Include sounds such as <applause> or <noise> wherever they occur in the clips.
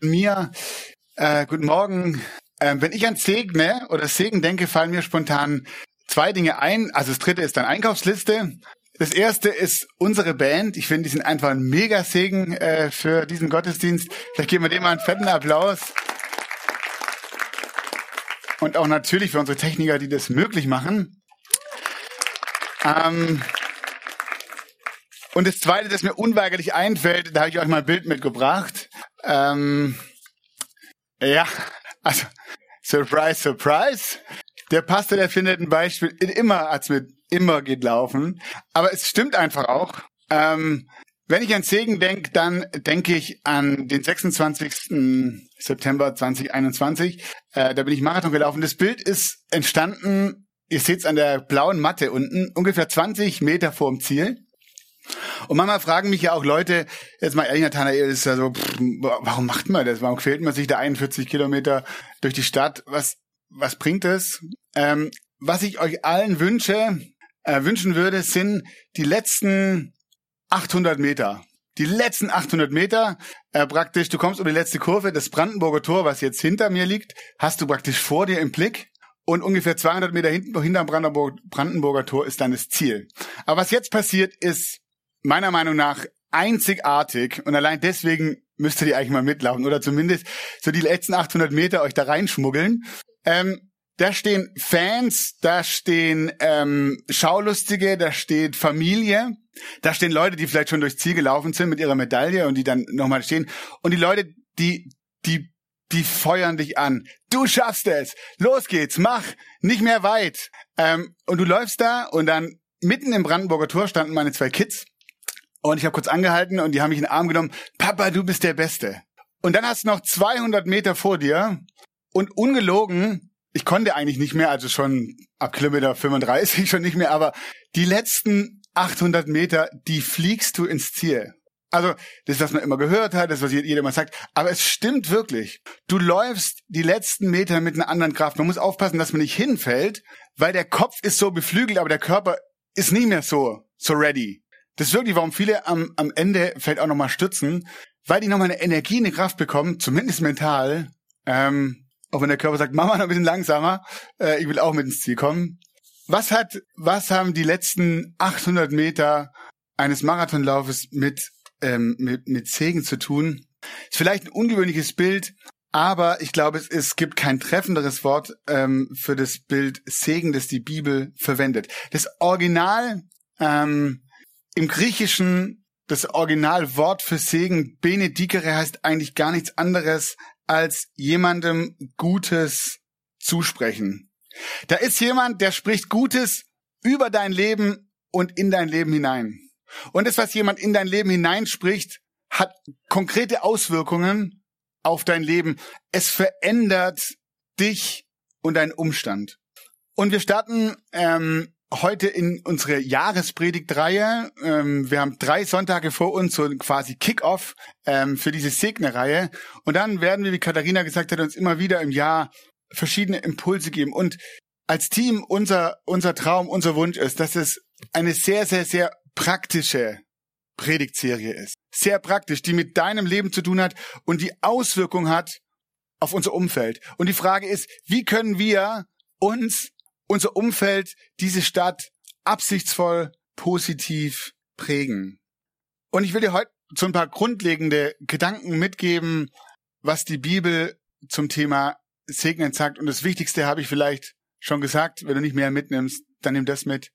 Mir, äh, guten Morgen. Ähm, wenn ich an Segne oder Segen denke, fallen mir spontan zwei Dinge ein. Also das dritte ist dann Einkaufsliste. Das erste ist unsere Band. Ich finde, die sind einfach ein mega Segen äh, für diesen Gottesdienst. Vielleicht geben wir dem mal einen fetten Applaus. Und auch natürlich für unsere Techniker, die das möglich machen. Ähm, und das Zweite, das mir unweigerlich einfällt, da habe ich euch mal ein Bild mitgebracht. Ähm, ja, <laughs> also Surprise, Surprise. Der Pastor, der findet ein Beispiel immer, als mit immer geht laufen. Aber es stimmt einfach auch. Ähm, wenn ich an Segen denke, dann denke ich an den 26. September 2021. Äh, da bin ich Marathon gelaufen. Das Bild ist entstanden, ihr seht es an der blauen Matte unten, ungefähr 20 Meter vorm Ziel. Und manchmal fragen mich ja auch Leute, jetzt mal ehrlich, Nathanael, ist ja so, pff, warum macht man das? Warum quält man sich da 41 Kilometer durch die Stadt? Was, was bringt es? Ähm, was ich euch allen wünsche, äh, wünschen würde, sind die letzten 800 Meter. Die letzten 800 Meter, äh, praktisch, du kommst um die letzte Kurve, das Brandenburger Tor, was jetzt hinter mir liegt, hast du praktisch vor dir im Blick und ungefähr 200 Meter hinten, hinterm Brandenburg, Brandenburger Tor ist dann das Ziel. Aber was jetzt passiert, ist meiner Meinung nach einzigartig und allein deswegen müsstet ihr eigentlich mal mitlaufen oder zumindest so die letzten 800 Meter euch da reinschmuggeln. Ähm, da stehen Fans, da stehen ähm, Schaulustige, da steht Familie, da stehen Leute, die vielleicht schon durchs Ziel gelaufen sind mit ihrer Medaille und die dann nochmal stehen. Und die Leute, die, die, die feuern dich an. Du schaffst es. Los geht's, mach. Nicht mehr weit. Ähm, und du läufst da und dann mitten im Brandenburger Tor standen meine zwei Kids und ich habe kurz angehalten und die haben mich in den Arm genommen. Papa, du bist der Beste. Und dann hast du noch 200 Meter vor dir und ungelogen, ich konnte eigentlich nicht mehr, also schon ab Kilometer 35 <laughs> schon nicht mehr, aber die letzten 800 Meter, die fliegst du ins Ziel. Also, das was man immer gehört hat, das, was jeder immer sagt. Aber es stimmt wirklich. Du läufst die letzten Meter mit einer anderen Kraft. Man muss aufpassen, dass man nicht hinfällt, weil der Kopf ist so beflügelt, aber der Körper ist nie mehr so, so ready. Das ist wirklich, warum viele am, am Ende vielleicht auch nochmal stützen, weil die nochmal eine Energie, eine Kraft bekommen, zumindest mental. Ähm, auch wenn der Körper sagt, Mama, noch ein bisschen langsamer, äh, ich will auch mit ins Ziel kommen. Was hat, was haben die letzten 800 Meter eines Marathonlaufes mit, ähm, mit, mit Segen zu tun? Ist vielleicht ein ungewöhnliches Bild, aber ich glaube, es, es gibt kein treffenderes Wort ähm, für das Bild Segen, das die Bibel verwendet. Das Original ähm, im Griechischen das Originalwort für Segen benedikere heißt eigentlich gar nichts anderes als jemandem Gutes zusprechen. Da ist jemand, der spricht Gutes über dein Leben und in dein Leben hinein. Und das, was jemand in dein Leben hineinspricht, hat konkrete Auswirkungen auf dein Leben. Es verändert dich und deinen Umstand. Und wir starten ähm, heute in unsere Jahrespredigtreihe. Ähm, wir haben drei Sonntage vor uns, so quasi Kick-Off ähm, für diese Segnereihe. Und dann werden wir, wie Katharina gesagt hat, uns immer wieder im Jahr verschiedene Impulse geben. Und als Team unser, unser Traum, unser Wunsch ist, dass es eine sehr, sehr, sehr praktische Predigtserie ist. Sehr praktisch, die mit deinem Leben zu tun hat und die Auswirkung hat auf unser Umfeld. Und die Frage ist, wie können wir uns unser Umfeld, diese Stadt absichtsvoll positiv prägen. Und ich will dir heute so ein paar grundlegende Gedanken mitgeben, was die Bibel zum Thema Segnen sagt. Und das Wichtigste habe ich vielleicht schon gesagt. Wenn du nicht mehr mitnimmst, dann nimm das mit.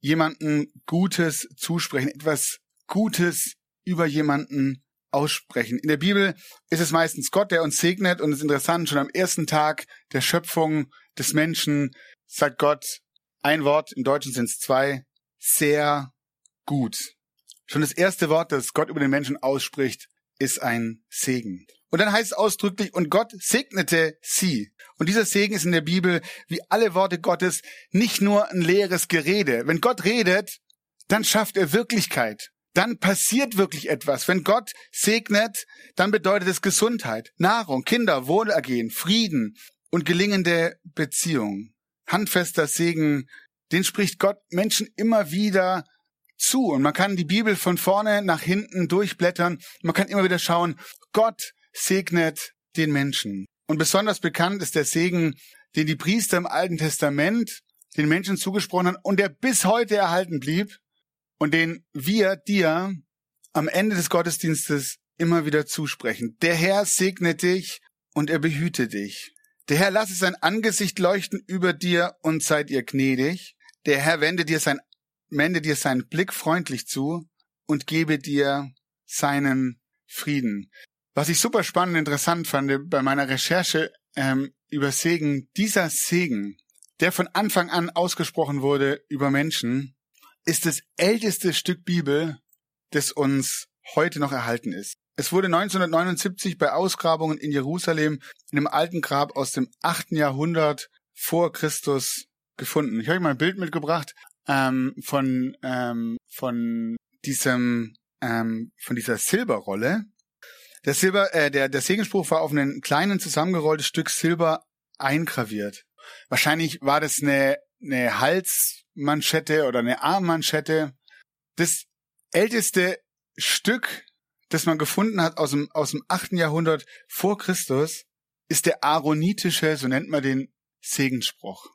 Jemanden Gutes zusprechen, etwas Gutes über jemanden aussprechen. In der Bibel ist es meistens Gott, der uns segnet. Und es ist interessant, schon am ersten Tag der Schöpfung des Menschen sagt Gott ein Wort, im Deutschen sind es zwei, sehr gut. Schon das erste Wort, das Gott über den Menschen ausspricht, ist ein Segen. Und dann heißt es ausdrücklich, und Gott segnete sie. Und dieser Segen ist in der Bibel, wie alle Worte Gottes, nicht nur ein leeres Gerede. Wenn Gott redet, dann schafft er Wirklichkeit. Dann passiert wirklich etwas. Wenn Gott segnet, dann bedeutet es Gesundheit, Nahrung, Kinder, Wohlergehen, Frieden und gelingende Beziehungen. Handfester Segen, den spricht Gott Menschen immer wieder zu. Und man kann die Bibel von vorne nach hinten durchblättern. Man kann immer wieder schauen, Gott segnet den Menschen. Und besonders bekannt ist der Segen, den die Priester im Alten Testament den Menschen zugesprochen haben und der bis heute erhalten blieb und den wir dir am Ende des Gottesdienstes immer wieder zusprechen. Der Herr segne dich und er behüte dich. Der Herr lasse sein Angesicht leuchten über dir und seid ihr gnädig. Der Herr wende dir sein, wende dir seinen Blick freundlich zu und gebe dir seinen Frieden. Was ich super spannend und interessant fand bei meiner Recherche ähm, über Segen, dieser Segen, der von Anfang an ausgesprochen wurde über Menschen, ist das älteste Stück Bibel, das uns heute noch erhalten ist. Es wurde 1979 bei Ausgrabungen in Jerusalem in einem alten Grab aus dem 8. Jahrhundert vor Christus gefunden. Ich habe euch mal ein Bild mitgebracht ähm, von ähm, von diesem ähm, von dieser Silberrolle. Der Silber, äh, der der Segenspruch war auf einen kleinen zusammengerolltes Stück Silber eingraviert. Wahrscheinlich war das eine eine Halsmanschette oder eine Armmanschette. Das älteste Stück, das man gefunden hat aus dem aus dem achten Jahrhundert vor Christus, ist der aaronitische, so nennt man den Segensspruch.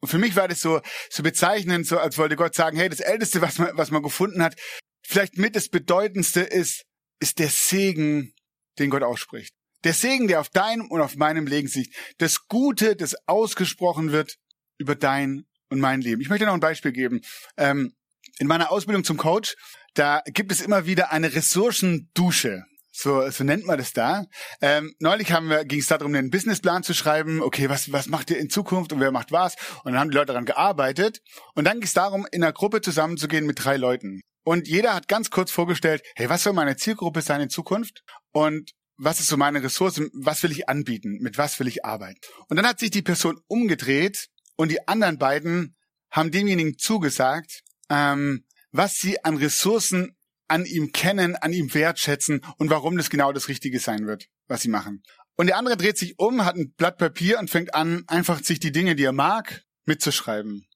Und für mich war das so, so bezeichnend, so als wollte Gott sagen, hey, das Älteste, was man, was man gefunden hat, vielleicht mit das Bedeutendste ist, ist der Segen, den Gott ausspricht. Der Segen, der auf deinem und auf meinem Leben liegt. Das Gute, das ausgesprochen wird über dein und mein Leben. Ich möchte noch ein Beispiel geben. Ähm, in meiner Ausbildung zum Coach, da gibt es immer wieder eine Ressourcendusche. So, so nennt man das da. Ähm, neulich haben wir, ging es darum, einen Businessplan zu schreiben. Okay, was, was macht ihr in Zukunft und wer macht was? Und dann haben die Leute daran gearbeitet. Und dann ging es darum, in einer Gruppe zusammenzugehen mit drei Leuten. Und jeder hat ganz kurz vorgestellt, hey, was soll meine Zielgruppe sein in Zukunft? Und was ist so meine Ressource? Was will ich anbieten? Mit was will ich arbeiten? Und dann hat sich die Person umgedreht und die anderen beiden haben demjenigen zugesagt, ähm, was sie an Ressourcen an ihm kennen, an ihm wertschätzen und warum das genau das Richtige sein wird, was sie machen. Und der andere dreht sich um, hat ein Blatt Papier und fängt an, einfach sich die Dinge, die er mag, mitzuschreiben.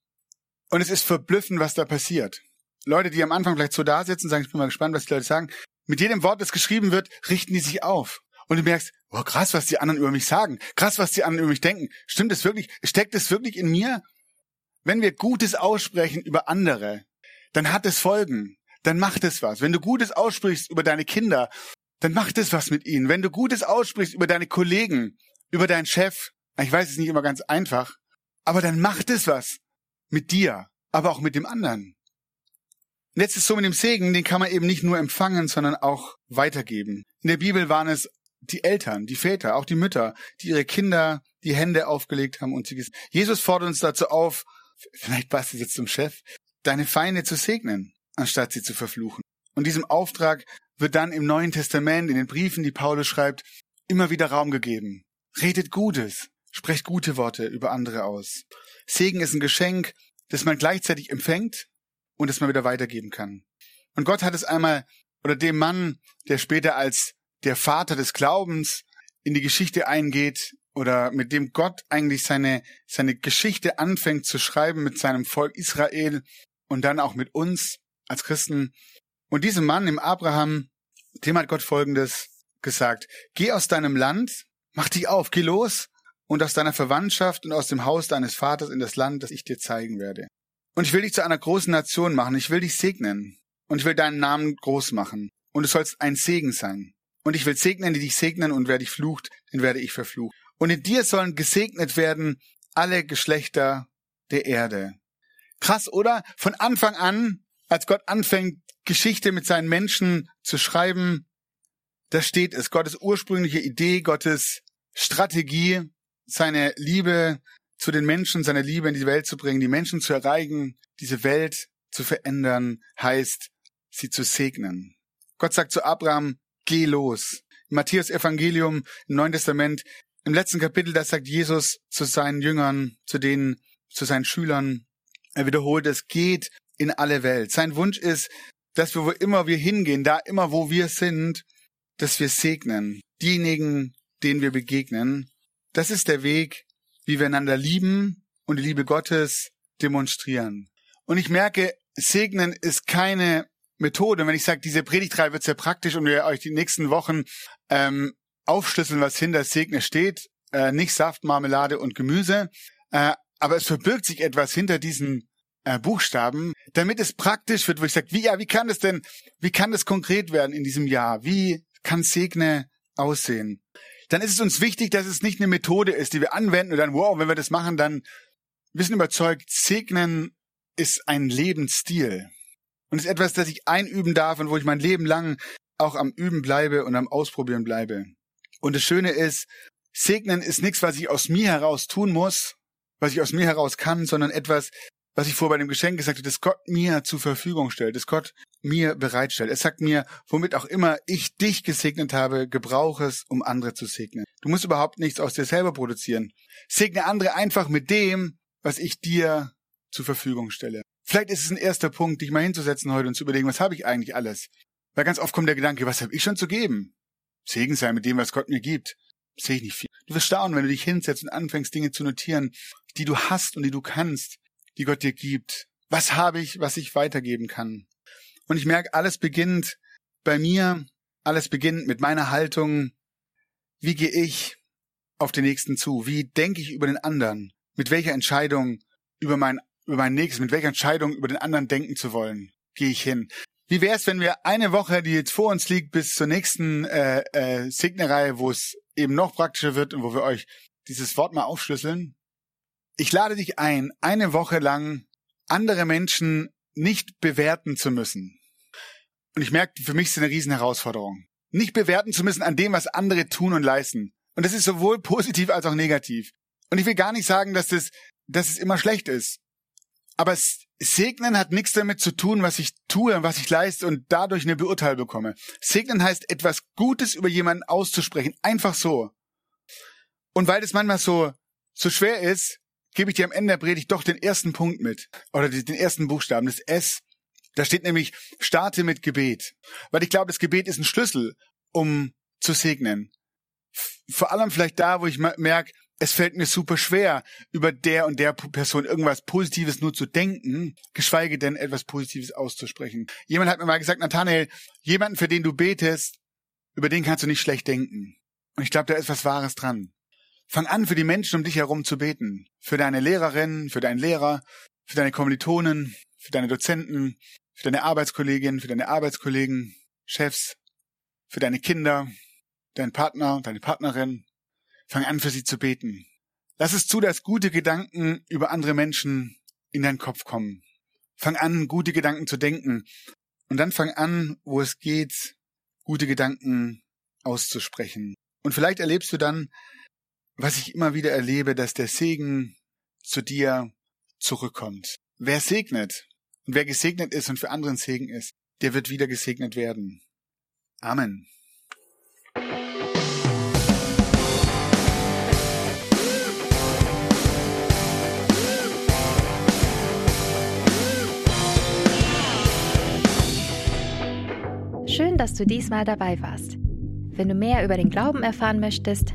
Und es ist verblüffend, was da passiert. Leute, die am Anfang vielleicht so da sitzen, sagen, ich bin mal gespannt, was die Leute sagen. Mit jedem Wort, das geschrieben wird, richten die sich auf. Und du merkst, oh krass, was die anderen über mich sagen. Krass, was die anderen über mich denken. Stimmt es wirklich? Steckt es wirklich in mir? Wenn wir Gutes aussprechen über andere, dann hat es Folgen dann macht es was. Wenn du Gutes aussprichst über deine Kinder, dann macht es was mit ihnen. Wenn du Gutes aussprichst über deine Kollegen, über deinen Chef, ich weiß es nicht immer ganz einfach, aber dann macht es was mit dir, aber auch mit dem anderen. Und jetzt ist so mit dem Segen, den kann man eben nicht nur empfangen, sondern auch weitergeben. In der Bibel waren es die Eltern, die Väter, auch die Mütter, die ihre Kinder die Hände aufgelegt haben und sie Jesus fordert uns dazu auf, vielleicht passt es jetzt zum Chef, deine Feinde zu segnen anstatt sie zu verfluchen. Und diesem Auftrag wird dann im Neuen Testament, in den Briefen, die Paulus schreibt, immer wieder Raum gegeben. Redet Gutes, sprecht gute Worte über andere aus. Segen ist ein Geschenk, das man gleichzeitig empfängt und das man wieder weitergeben kann. Und Gott hat es einmal, oder dem Mann, der später als der Vater des Glaubens in die Geschichte eingeht, oder mit dem Gott eigentlich seine, seine Geschichte anfängt zu schreiben mit seinem Volk Israel und dann auch mit uns, als Christen. Und diesem Mann, im Abraham, dem hat Gott Folgendes gesagt. Geh aus deinem Land, mach dich auf, geh los und aus deiner Verwandtschaft und aus dem Haus deines Vaters in das Land, das ich dir zeigen werde. Und ich will dich zu einer großen Nation machen, ich will dich segnen und ich will deinen Namen groß machen und du sollst ein Segen sein. Und ich will segnen, die dich segnen und wer dich flucht, den werde ich verfluchen. Und in dir sollen gesegnet werden alle Geschlechter der Erde. Krass, oder? Von Anfang an als Gott anfängt, Geschichte mit seinen Menschen zu schreiben, da steht es, Gottes ursprüngliche Idee, Gottes Strategie, seine Liebe zu den Menschen, seine Liebe in die Welt zu bringen, die Menschen zu erreichen, diese Welt zu verändern, heißt sie zu segnen. Gott sagt zu Abraham, geh los. Im Matthäus Evangelium im Neuen Testament, im letzten Kapitel, da sagt Jesus zu seinen Jüngern, zu denen, zu seinen Schülern, er wiederholt es, geht in alle Welt. Sein Wunsch ist, dass wir, wo immer wir hingehen, da immer wo wir sind, dass wir segnen. Diejenigen, denen wir begegnen. Das ist der Weg, wie wir einander lieben und die Liebe Gottes demonstrieren. Und ich merke, segnen ist keine Methode. Wenn ich sage, diese Predigtreihe wird sehr praktisch und wir euch die nächsten Wochen ähm, aufschlüsseln, was hinter Segne steht, äh, nicht Saft, Marmelade und Gemüse, äh, aber es verbirgt sich etwas hinter diesen äh, Buchstaben, damit es praktisch wird, wo ich sage, wie ja, wie kann es denn, wie kann das konkret werden in diesem Jahr? Wie kann Segne aussehen? Dann ist es uns wichtig, dass es nicht eine Methode ist, die wir anwenden und dann, wow, wenn wir das machen, dann wir sind überzeugt, Segnen ist ein Lebensstil und ist etwas, das ich einüben darf und wo ich mein Leben lang auch am Üben bleibe und am Ausprobieren bleibe. Und das Schöne ist, Segnen ist nichts, was ich aus mir heraus tun muss, was ich aus mir heraus kann, sondern etwas, was ich vor bei dem Geschenk gesagt habe, das Gott mir zur Verfügung stellt, das Gott mir bereitstellt. Es sagt mir, womit auch immer ich dich gesegnet habe, gebrauche es, um andere zu segnen. Du musst überhaupt nichts aus dir selber produzieren. Segne andere einfach mit dem, was ich dir zur Verfügung stelle. Vielleicht ist es ein erster Punkt, dich mal hinzusetzen heute und zu überlegen, was habe ich eigentlich alles? Weil ganz oft kommt der Gedanke, was habe ich schon zu geben? Segen sei mit dem, was Gott mir gibt. Sehe ich nicht viel. Du wirst staunen, wenn du dich hinsetzt und anfängst, Dinge zu notieren, die du hast und die du kannst, die Gott dir gibt. Was habe ich, was ich weitergeben kann? Und ich merke, alles beginnt bei mir, alles beginnt mit meiner Haltung. Wie gehe ich auf den Nächsten zu? Wie denke ich über den anderen? Mit welcher Entscheidung über mein, über mein Nächstes, mit welcher Entscheidung über den anderen denken zu wollen, gehe ich hin? Wie wäre es, wenn wir eine Woche, die jetzt vor uns liegt, bis zur nächsten äh, äh, Signerei, wo es eben noch praktischer wird und wo wir euch dieses Wort mal aufschlüsseln? Ich lade dich ein, eine Woche lang andere Menschen nicht bewerten zu müssen. Und ich merke, für mich ist es eine riesen Herausforderung. Nicht bewerten zu müssen an dem, was andere tun und leisten. Und das ist sowohl <laughs> positiv als auch negativ. Und ich will gar nicht sagen, dass das, dass es immer schlecht ist. Aber Segnen hat nichts damit zu tun, was ich tue und was ich leiste und dadurch eine Beurteilung bekomme. Segnen heißt, etwas Gutes über jemanden auszusprechen. Einfach so. Und weil das manchmal so, so schwer ist, gebe ich dir am Ende der Predigt doch den ersten Punkt mit. Oder den ersten Buchstaben, das S. Da steht nämlich, starte mit Gebet. Weil ich glaube, das Gebet ist ein Schlüssel, um zu segnen. Vor allem vielleicht da, wo ich merke, es fällt mir super schwer, über der und der Person irgendwas Positives nur zu denken, geschweige denn etwas Positives auszusprechen. Jemand hat mir mal gesagt, Nathanael, jemanden, für den du betest, über den kannst du nicht schlecht denken. Und ich glaube, da ist was Wahres dran. Fang an, für die Menschen um dich herum zu beten. Für deine Lehrerin, für deinen Lehrer, für deine Kommilitonen, für deine Dozenten, für deine Arbeitskolleginnen, für deine Arbeitskollegen, Chefs, für deine Kinder, deinen Partner, deine Partnerin. Fang an, für sie zu beten. Lass es zu, dass gute Gedanken über andere Menschen in deinen Kopf kommen. Fang an, gute Gedanken zu denken. Und dann fang an, wo es geht, gute Gedanken auszusprechen. Und vielleicht erlebst du dann, was ich immer wieder erlebe, dass der Segen zu dir zurückkommt. Wer segnet und wer gesegnet ist und für anderen Segen ist, der wird wieder gesegnet werden. Amen. Schön, dass du diesmal dabei warst. Wenn du mehr über den Glauben erfahren möchtest,